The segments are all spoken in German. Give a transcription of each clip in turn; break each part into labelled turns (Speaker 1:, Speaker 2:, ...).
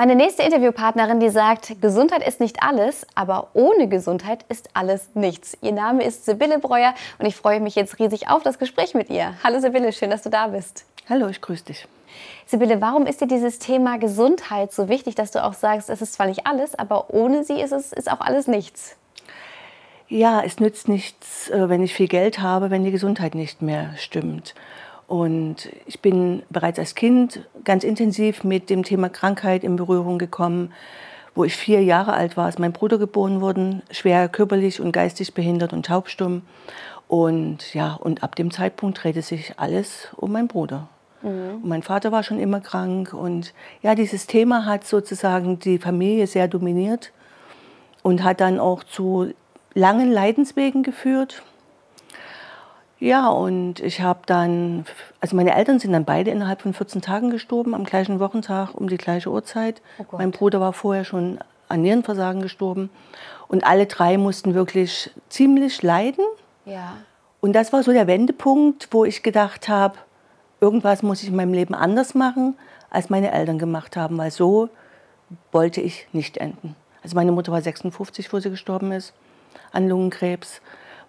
Speaker 1: Meine nächste Interviewpartnerin, die sagt, Gesundheit ist nicht alles, aber ohne Gesundheit ist alles nichts. Ihr Name ist Sibylle Breuer und ich freue mich jetzt riesig auf das Gespräch mit ihr. Hallo Sibylle, schön, dass du da bist.
Speaker 2: Hallo, ich grüße dich.
Speaker 1: Sibylle, warum ist dir dieses Thema Gesundheit so wichtig, dass du auch sagst, es ist zwar nicht alles, aber ohne sie ist es ist auch alles nichts?
Speaker 2: Ja, es nützt nichts, äh, wenn ich viel Geld habe, wenn die Gesundheit nicht mehr stimmt. Und ich bin bereits als Kind ganz intensiv mit dem Thema Krankheit in Berührung gekommen. Wo ich vier Jahre alt war, ist mein Bruder geboren worden, schwer körperlich und geistig behindert und taubstumm. Und ja, und ab dem Zeitpunkt drehte sich alles um meinen Bruder. Mhm. Und mein Vater war schon immer krank. Und ja, dieses Thema hat sozusagen die Familie sehr dominiert und hat dann auch zu langen Leidenswegen geführt. Ja, und ich habe dann, also meine Eltern sind dann beide innerhalb von 14 Tagen gestorben, am gleichen Wochentag um die gleiche Uhrzeit. Oh mein Bruder war vorher schon an Nierenversagen gestorben. Und alle drei mussten wirklich ziemlich leiden. Ja. Und das war so der Wendepunkt, wo ich gedacht habe, irgendwas muss ich in meinem Leben anders machen, als meine Eltern gemacht haben, weil so wollte ich nicht enden. Also meine Mutter war 56, wo sie gestorben ist, an Lungenkrebs.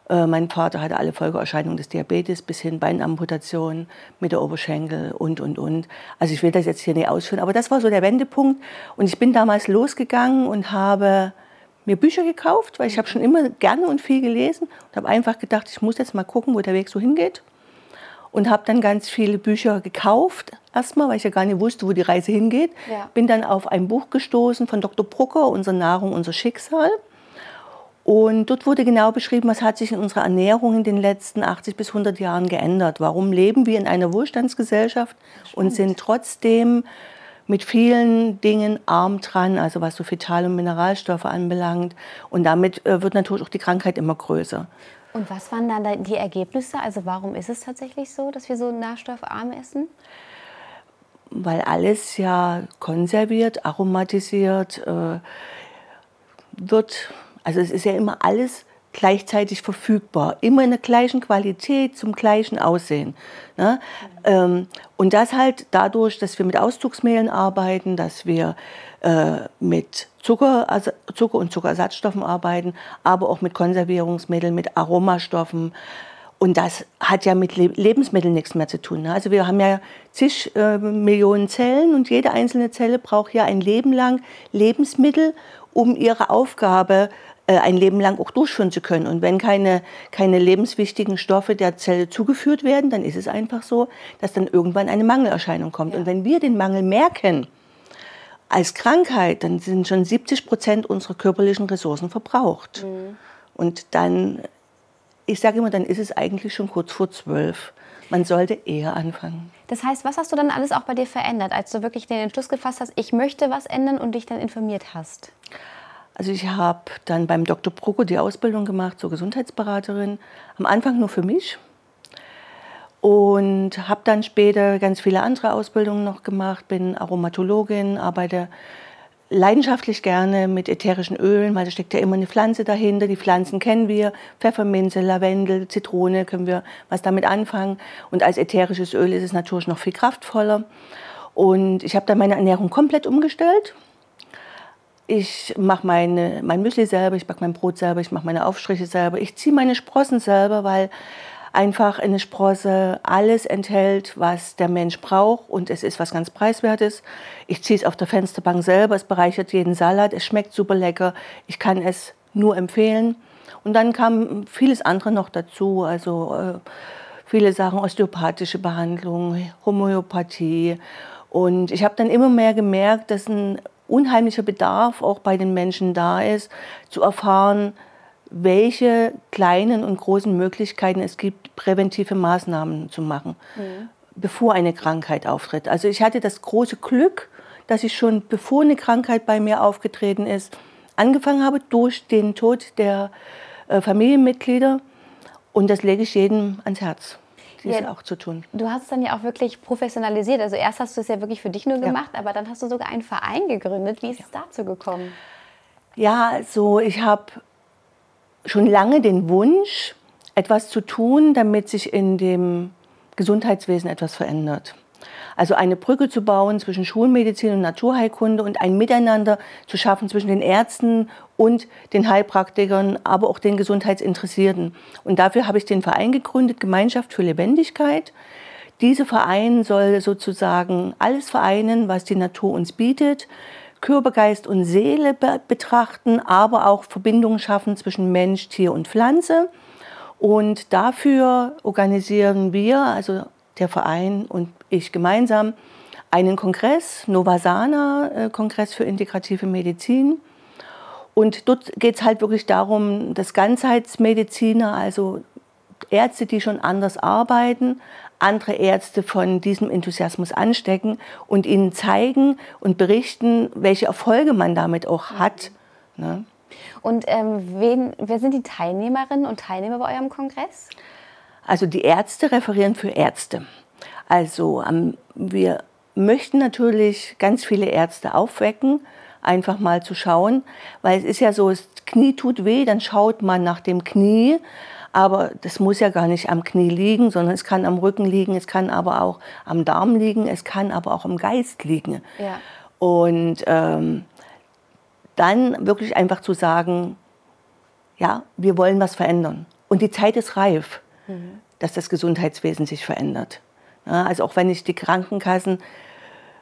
Speaker 2: Äh, mein Vater hatte alle Folgeerscheinungen des Diabetes bis hin Beinamputation mit der Oberschenkel und, und, und. Also ich will das jetzt hier nicht ausführen, aber das war so der Wendepunkt. Und ich bin damals losgegangen und habe mir Bücher gekauft, weil ich habe schon immer gerne und viel gelesen und habe einfach gedacht, ich muss jetzt mal gucken, wo der Weg so hingeht. Und habe dann ganz viele Bücher gekauft, erstmal, weil ich ja gar nicht wusste, wo die Reise hingeht. Ja. Bin dann auf ein Buch gestoßen von Dr. Brucker, Unsere Nahrung, unser Schicksal. Und dort wurde genau beschrieben, was hat sich in unserer Ernährung in den letzten 80 bis 100 Jahren geändert. Warum leben wir in einer Wohlstandsgesellschaft und sind trotzdem mit vielen Dingen arm dran, also was so Vital- und Mineralstoffe anbelangt. Und damit äh, wird natürlich auch die Krankheit immer größer.
Speaker 1: Und was waren dann die Ergebnisse? Also warum ist es tatsächlich so, dass wir so nährstoffarm essen?
Speaker 2: Weil alles ja konserviert, aromatisiert äh, wird also es ist ja immer alles gleichzeitig verfügbar, immer in der gleichen Qualität, zum gleichen Aussehen. Ne? Mhm. und das halt dadurch, dass wir mit Auszugsmehlen arbeiten, dass wir äh, mit Zucker, also Zucker und Zuckerersatzstoffen arbeiten, aber auch mit Konservierungsmitteln, mit Aromastoffen. Und das hat ja mit Lebensmitteln nichts mehr zu tun. Ne? Also wir haben ja zig äh, Millionen Zellen und jede einzelne Zelle braucht ja ein Leben lang Lebensmittel, um ihre Aufgabe äh, ein Leben lang auch durchführen zu können. Und wenn keine, keine lebenswichtigen Stoffe der Zelle zugeführt werden, dann ist es einfach so, dass dann irgendwann eine Mangelerscheinung kommt. Ja. Und wenn wir den Mangel merken, als Krankheit, dann sind schon 70 Prozent unserer körperlichen Ressourcen verbraucht. Mhm. Und dann, ich sage immer, dann ist es eigentlich schon kurz vor zwölf. Man sollte eher anfangen.
Speaker 1: Das heißt, was hast du dann alles auch bei dir verändert, als du wirklich den Entschluss gefasst hast, ich möchte was ändern und dich dann informiert hast?
Speaker 2: Also ich habe dann beim Dr. Proko die Ausbildung gemacht zur Gesundheitsberaterin. Am Anfang nur für mich. Und habe dann später ganz viele andere Ausbildungen noch gemacht. Bin Aromatologin, arbeite leidenschaftlich gerne mit ätherischen Ölen, weil da steckt ja immer eine Pflanze dahinter. Die Pflanzen kennen wir, Pfefferminze, Lavendel, Zitrone, können wir was damit anfangen. Und als ätherisches Öl ist es natürlich noch viel kraftvoller. Und ich habe dann meine Ernährung komplett umgestellt. Ich mache meine, mein Müsli selber, ich backe mein Brot selber, ich mache meine Aufstriche selber, ich ziehe meine Sprossen selber, weil einfach eine Sprosse alles enthält, was der Mensch braucht und es ist was ganz Preiswertes. Ich ziehe es auf der Fensterbank selber, es bereichert jeden Salat, es schmeckt super lecker, ich kann es nur empfehlen. Und dann kam vieles andere noch dazu, also äh, viele Sachen, osteopathische Behandlung, Homöopathie. Und ich habe dann immer mehr gemerkt, dass ein unheimlicher Bedarf auch bei den Menschen da ist, zu erfahren, welche kleinen und großen Möglichkeiten es gibt, präventive Maßnahmen zu machen, mhm. bevor eine Krankheit auftritt. Also ich hatte das große Glück, dass ich schon bevor eine Krankheit bei mir aufgetreten ist, angefangen habe, durch den Tod der äh, Familienmitglieder. Und das lege ich jedem ans Herz, dies
Speaker 1: Ja.
Speaker 2: auch zu tun.
Speaker 1: Du hast es dann ja auch wirklich professionalisiert. Also erst hast du es ja wirklich für dich nur
Speaker 2: Ja.
Speaker 1: gemacht, aber dann hast du sogar einen Verein gegründet. Wie ist es dazu gekommen?
Speaker 2: Ja, also ich habe schon lange den Wunsch, etwas zu tun, damit sich in dem Gesundheitswesen etwas verändert. Also eine Brücke zu bauen zwischen Schulmedizin und Naturheilkunde und ein Miteinander zu schaffen zwischen den Ärzten und den Heilpraktikern, aber auch den Gesundheitsinteressierten. Und dafür habe ich den Verein gegründet, Gemeinschaft für Lebendigkeit. Dieser Verein soll sozusagen alles vereinen, was die Natur uns bietet, Körper, Geist und Seele be betrachten, aber auch Verbindungen schaffen zwischen Mensch, Tier und Pflanze. Und dafür organisieren wir, also der Verein und ich gemeinsam, einen Kongress, Novasana, äh, Kongress für integrative Medizin. Und dort geht es halt wirklich darum, dass Ganzheitsmediziner, also Ärzte, die schon anders arbeiten, andere Ärzte von diesem Enthusiasmus anstecken und ihnen zeigen und berichten, welche Erfolge man damit auch hat. Ne?
Speaker 1: Und ähm, wen, wer sind die Teilnehmerinnen und Teilnehmer bei eurem Kongress?
Speaker 2: Also die Ärzte referieren für Ärzte. Also ähm, wir möchten natürlich ganz viele Ärzte aufwecken, einfach mal zu schauen, weil es ist ja so, das Knie tut weh, dann schaut man nach dem Knie, aber das muss ja gar nicht am Knie liegen, sondern es kann am Rücken liegen, es kann aber auch am Darm liegen, es kann aber auch im Geist liegen.
Speaker 1: Ja.
Speaker 2: Und ähm, dann wirklich einfach zu sagen, ja, wir wollen was verändern. Und die Zeit ist reif, dass das Gesundheitswesen sich verändert. Ja, also auch wenn ich die Krankenkassen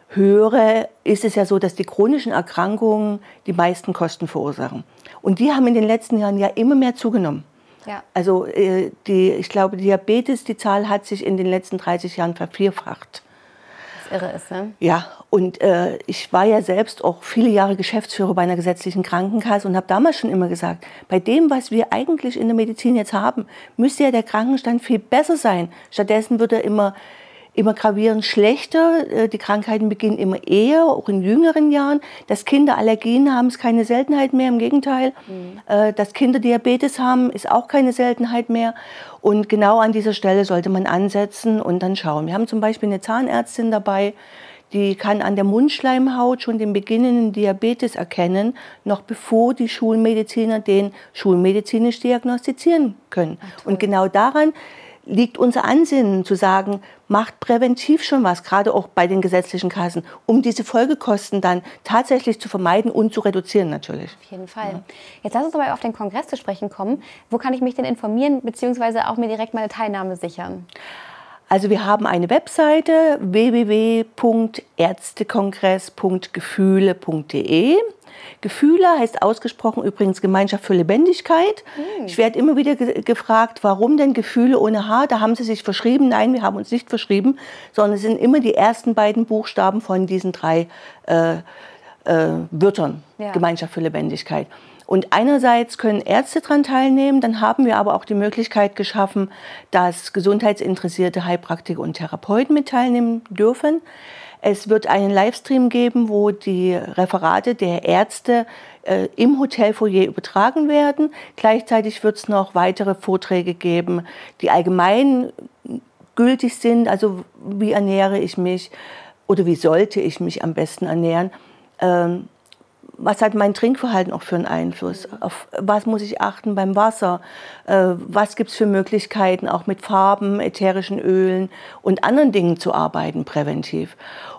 Speaker 2: höre, ist es ja so, dass die chronischen Erkrankungen die meisten Kosten verursachen. Und die haben in den letzten Jahren ja immer mehr zugenommen.
Speaker 1: Ja.
Speaker 2: Also äh, die, ich glaube, Diabetes, die Zahl hat sich in den letzten 30 Jahren vervierfacht.
Speaker 1: Irre ist, ne?
Speaker 2: Ja, und äh, ich war ja selbst auch viele Jahre Geschäftsführer bei einer gesetzlichen Krankenkasse und habe damals schon immer gesagt, bei dem, was wir eigentlich in der Medizin jetzt haben, müsste ja der Krankenstand viel besser sein. Stattdessen wird er immer, immer gravierend schlechter. Äh, Die Krankheiten beginnen immer eher, auch in jüngeren Jahren. Dass Kinder Allergien haben, ist keine Seltenheit mehr, im Gegenteil. Äh, Dass Kinder Diabetes haben, ist auch keine Seltenheit mehr. Und genau an dieser Stelle sollte man ansetzen und dann schauen. Wir haben zum Beispiel eine Zahnärztin dabei, die kann an der Mundschleimhaut schon den beginnenden Diabetes erkennen, noch bevor die Schulmediziner den schulmedizinisch diagnostizieren können. und genau daran liegt unser Ansinnen zu sagen, macht präventiv schon was, gerade auch bei den gesetzlichen Kassen, um diese Folgekosten dann tatsächlich zu vermeiden und zu reduzieren natürlich.
Speaker 1: Auf jeden Fall. Jetzt lass uns aber auf den Kongress zu sprechen kommen. Wo kann ich mich denn informieren, beziehungsweise auch mir direkt meine Teilnahme sichern?
Speaker 2: Also wir haben eine Webseite www.ärztekongress.gefühle.de. Gefühle heißt ausgesprochen übrigens Gemeinschaft für Lebendigkeit. Ich werde immer wieder ge gefragt, warum denn Gefühle ohne H? Da haben Sie sich verschrieben. Nein, wir haben uns nicht verschrieben, sondern es sind immer die ersten beiden Buchstaben von diesen drei äh, äh, Wörtern.
Speaker 1: Ja.
Speaker 2: Gemeinschaft für Lebendigkeit. Und einerseits können Ärzte daran teilnehmen, dann haben wir aber auch die Möglichkeit geschaffen, dass gesundheitsinteressierte Heilpraktiker und Therapeuten mit teilnehmen dürfen. Es wird einen Livestream geben, wo die Referate der Ärzte äh, im Hotelfoyer übertragen werden. Gleichzeitig wird es noch weitere Vorträge geben, die allgemein gültig sind. Also wie ernähre ich mich oder wie sollte ich mich am besten ernähren? Ähm, was hat mein Trinkverhalten auch für einen Einfluss? Auf was muss ich achten beim Wasser? Äh, was gibt es für Möglichkeiten, auch mit Farben, ätherischen Ölen und anderen Dingen zu arbeiten, präventiv?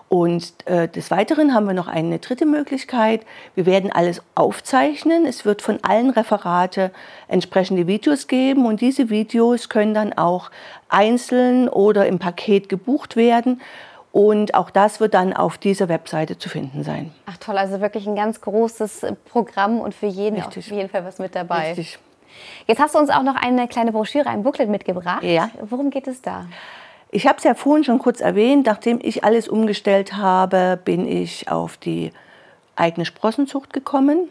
Speaker 2: Und äh, des Weiteren haben wir noch eine dritte Möglichkeit. Wir werden alles aufzeichnen. Es wird von allen Referate entsprechende Videos geben und diese Videos können dann auch einzeln oder im Paket gebucht werden. Und auch das wird dann auf dieser Webseite zu finden sein.
Speaker 1: Ach toll, also wirklich ein ganz großes Programm und für jeden
Speaker 2: Richtig.
Speaker 1: auf jeden Fall was mit dabei.
Speaker 2: Richtig.
Speaker 1: Jetzt hast du uns auch noch eine kleine Broschüre, ein Booklet mitgebracht.
Speaker 2: Ja.
Speaker 1: Worum geht es da?
Speaker 2: Ich habe es ja vorhin schon kurz erwähnt, nachdem ich alles umgestellt habe, bin ich auf die eigene Sprossenzucht gekommen.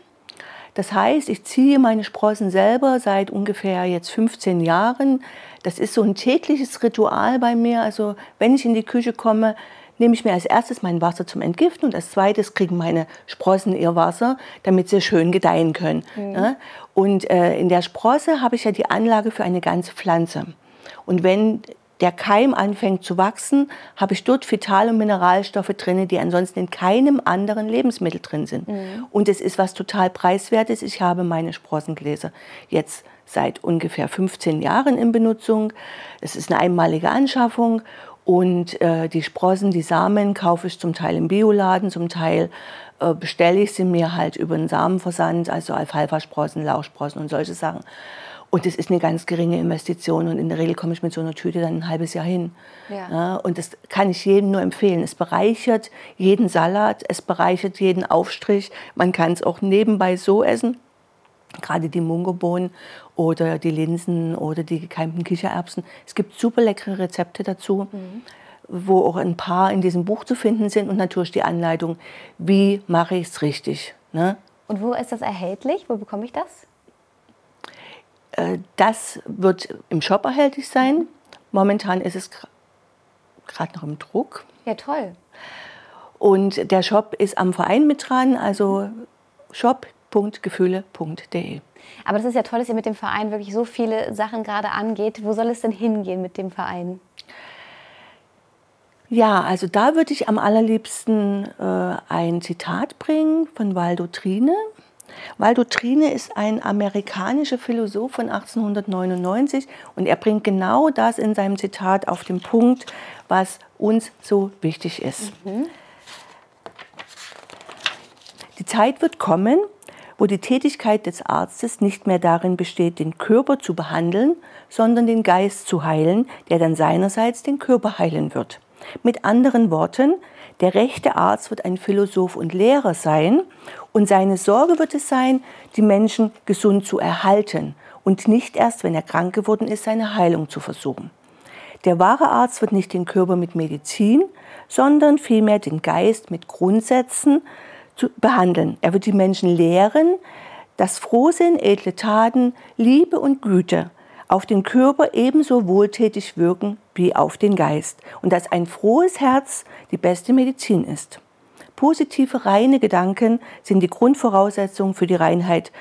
Speaker 2: Das heißt, ich ziehe meine Sprossen selber seit ungefähr jetzt 15 Jahren. Das ist so ein tägliches Ritual bei mir. Also wenn ich in die Küche komme, nehme ich mir als erstes mein Wasser zum Entgiften und als zweites kriegen meine Sprossen ihr Wasser, damit sie schön gedeihen können. Mhm. Ja? Und äh, in der Sprosse habe ich ja die Anlage für eine ganze Pflanze. Und wenn der Keim anfängt zu wachsen, habe ich dort Vital- und Mineralstoffe drin, die ansonsten in keinem anderen Lebensmittel drin sind. Mhm. Und es ist was total preiswertes. Ich habe meine Sprossengläser jetzt seit ungefähr 15 Jahren in Benutzung. Es ist eine einmalige Anschaffung und äh, die Sprossen, die Samen kaufe ich zum Teil im Bioladen, zum Teil äh, bestelle ich sie mir halt über einen Samenversand, also Alfalfa-Sprossen, Lauchsprossen und solche Sachen. Und es ist eine ganz geringe Investition und in der Regel komme ich mit so einer Tüte dann ein halbes Jahr hin. Ja. Ja, und das kann ich jedem nur empfehlen. Es bereichert jeden Salat, es bereichert jeden Aufstrich. Man kann es auch nebenbei so essen gerade die Mungobohnen oder die Linsen oder die gekeimten Kichererbsen. Es gibt super leckere Rezepte dazu, mhm. wo auch ein paar in diesem Buch zu finden sind und natürlich die Anleitung, wie mache ich es richtig. Ne?
Speaker 1: Und wo ist das erhältlich? Wo bekomme ich das?
Speaker 2: Äh, das wird im Shop erhältlich sein. Momentan ist es gerade noch im Druck.
Speaker 1: Ja, toll.
Speaker 2: Und der Shop ist am Verein mit dran, also Shop www.gefühle.de.
Speaker 1: Aber das ist ja toll, dass ihr mit dem Verein wirklich so viele Sachen gerade angeht. Wo soll es denn hingehen mit dem Verein?
Speaker 2: Ja, also da würde ich am allerliebsten äh, ein Zitat bringen von Waldo Trine. Waldo Trine ist ein amerikanischer Philosoph von 1899 und er bringt genau das in seinem Zitat auf den Punkt, was uns so wichtig ist. Mhm. Die Zeit wird kommen, wo die Tätigkeit des Arztes nicht mehr darin besteht, den Körper zu behandeln, sondern den Geist zu heilen, der dann seinerseits den Körper heilen wird. Mit anderen Worten, der rechte Arzt wird ein Philosoph und Lehrer sein und seine Sorge wird es sein, die Menschen gesund zu erhalten und nicht erst, wenn er krank geworden ist, seine Heilung zu versuchen. Der wahre Arzt wird nicht den Körper mit Medizin, sondern vielmehr den Geist mit Grundsätzen, zu behandeln. Er wird die Menschen lehren, dass Frohsinn, edle Taten, Liebe und Güte auf den Körper ebenso wohltätig wirken wie auf den Geist und dass ein frohes Herz die beste Medizin ist. Positive, reine Gedanken sind die Grundvoraussetzung für die Reinheit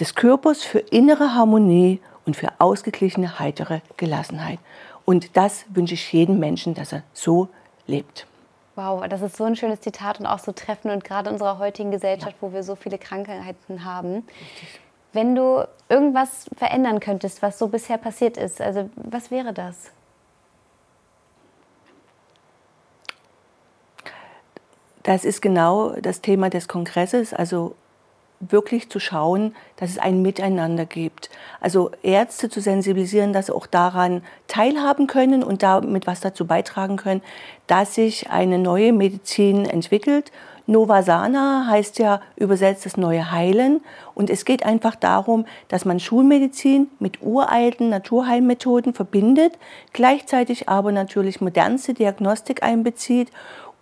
Speaker 2: des Körpers, für innere Harmonie und für ausgeglichene, heitere Gelassenheit. Und das wünsche ich jedem Menschen, dass er so lebt.
Speaker 1: Wow, das ist so ein schönes Zitat und auch so treffend und gerade in unserer heutigen Gesellschaft, ja. wo wir so viele Krankheiten haben. Wenn du irgendwas verändern könntest, was so bisher passiert ist, also was wäre das?
Speaker 2: Das ist genau das Thema des Kongresses, also wirklich zu schauen, dass es ein Miteinander gibt. Also Ärzte zu sensibilisieren, dass sie auch daran teilhaben können und damit was dazu beitragen können, dass sich eine neue Medizin entwickelt. Novasana heißt ja übersetzt das neue Heilen. Und es geht einfach darum, dass man Schulmedizin mit uralten Naturheilmethoden verbindet, gleichzeitig aber natürlich modernste Diagnostik einbezieht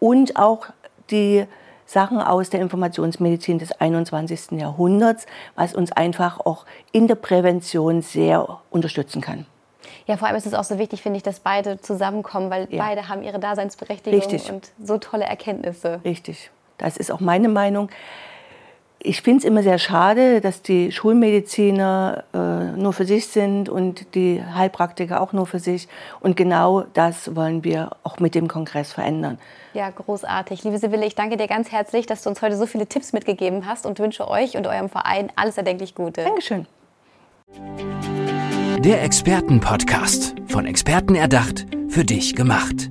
Speaker 2: und auch die Sachen aus der Informationsmedizin des 21. Jahrhunderts, was uns einfach auch in der Prävention sehr unterstützen kann.
Speaker 1: Ja, vor allem ist es auch so wichtig, finde ich, dass beide zusammenkommen, weil ja. beide haben ihre Daseinsberechtigung
Speaker 2: Richtig.
Speaker 1: und so tolle Erkenntnisse.
Speaker 2: Richtig. Das ist auch meine Meinung ich finde es immer sehr schade, dass die Schulmediziner äh, nur für sich sind und die Heilpraktiker auch nur für sich. Und genau das wollen wir auch mit dem Kongress verändern.
Speaker 1: Ja, großartig. Liebe Sibylle, ich danke dir ganz herzlich, dass du uns heute so viele Tipps mitgegeben hast und wünsche euch und eurem Verein alles erdenklich Gute.
Speaker 2: Dankeschön.
Speaker 3: Der Expertenpodcast. Von Experten erdacht, für dich gemacht.